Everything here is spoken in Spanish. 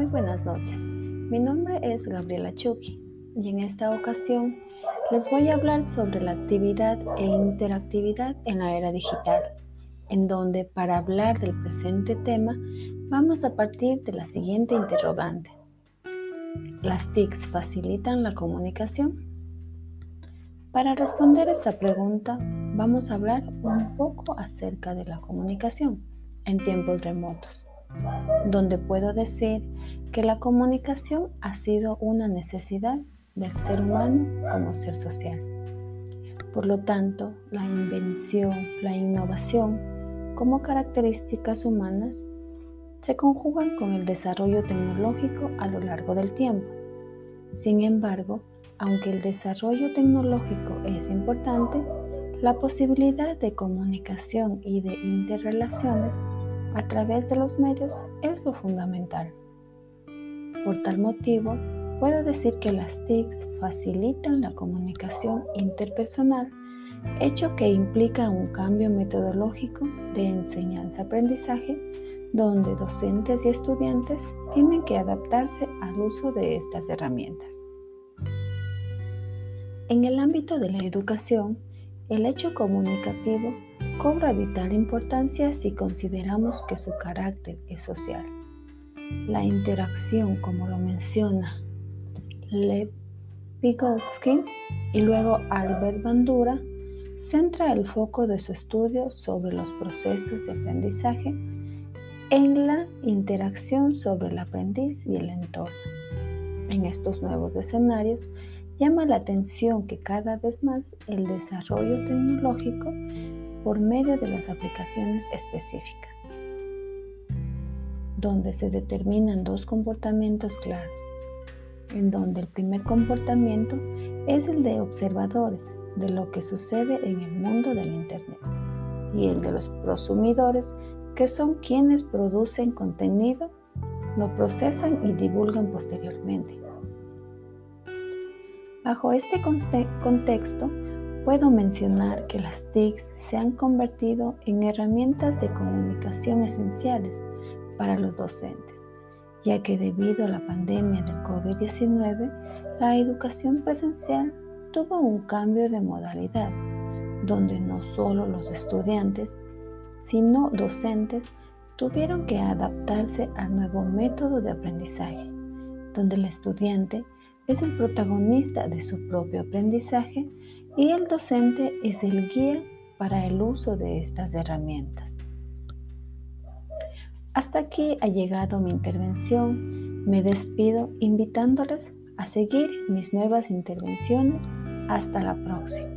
buenas noches. Mi nombre es Gabriela Chucky y en esta ocasión les voy a hablar sobre la actividad e interactividad en la era digital, en donde para hablar del presente tema vamos a partir de la siguiente interrogante. ¿Las TICs facilitan la comunicación? Para responder esta pregunta vamos a hablar un poco acerca de la comunicación en tiempos remotos donde puedo decir que la comunicación ha sido una necesidad del ser humano como ser social. Por lo tanto, la invención, la innovación como características humanas se conjugan con el desarrollo tecnológico a lo largo del tiempo. Sin embargo, aunque el desarrollo tecnológico es importante, la posibilidad de comunicación y de interrelaciones a través de los medios es lo fundamental. Por tal motivo, puedo decir que las TICs facilitan la comunicación interpersonal, hecho que implica un cambio metodológico de enseñanza-aprendizaje donde docentes y estudiantes tienen que adaptarse al uso de estas herramientas. En el ámbito de la educación, el hecho comunicativo cobra vital importancia si consideramos que su carácter es social. La interacción, como lo menciona Lev Vygotsky y luego Albert Bandura, centra el foco de su estudio sobre los procesos de aprendizaje en la interacción sobre el aprendiz y el entorno. En estos nuevos escenarios, llama la atención que cada vez más el desarrollo tecnológico por medio de las aplicaciones específicas, donde se determinan dos comportamientos claros, en donde el primer comportamiento es el de observadores de lo que sucede en el mundo del Internet y el de los prosumidores que son quienes producen contenido, lo procesan y divulgan posteriormente. Bajo este contexto, puedo mencionar que las TICs se han convertido en herramientas de comunicación esenciales para los docentes, ya que debido a la pandemia del COVID-19, la educación presencial tuvo un cambio de modalidad, donde no solo los estudiantes, sino docentes tuvieron que adaptarse al nuevo método de aprendizaje, donde el estudiante es el protagonista de su propio aprendizaje y el docente es el guía para el uso de estas herramientas. Hasta aquí ha llegado mi intervención. Me despido invitándoles a seguir mis nuevas intervenciones. Hasta la próxima.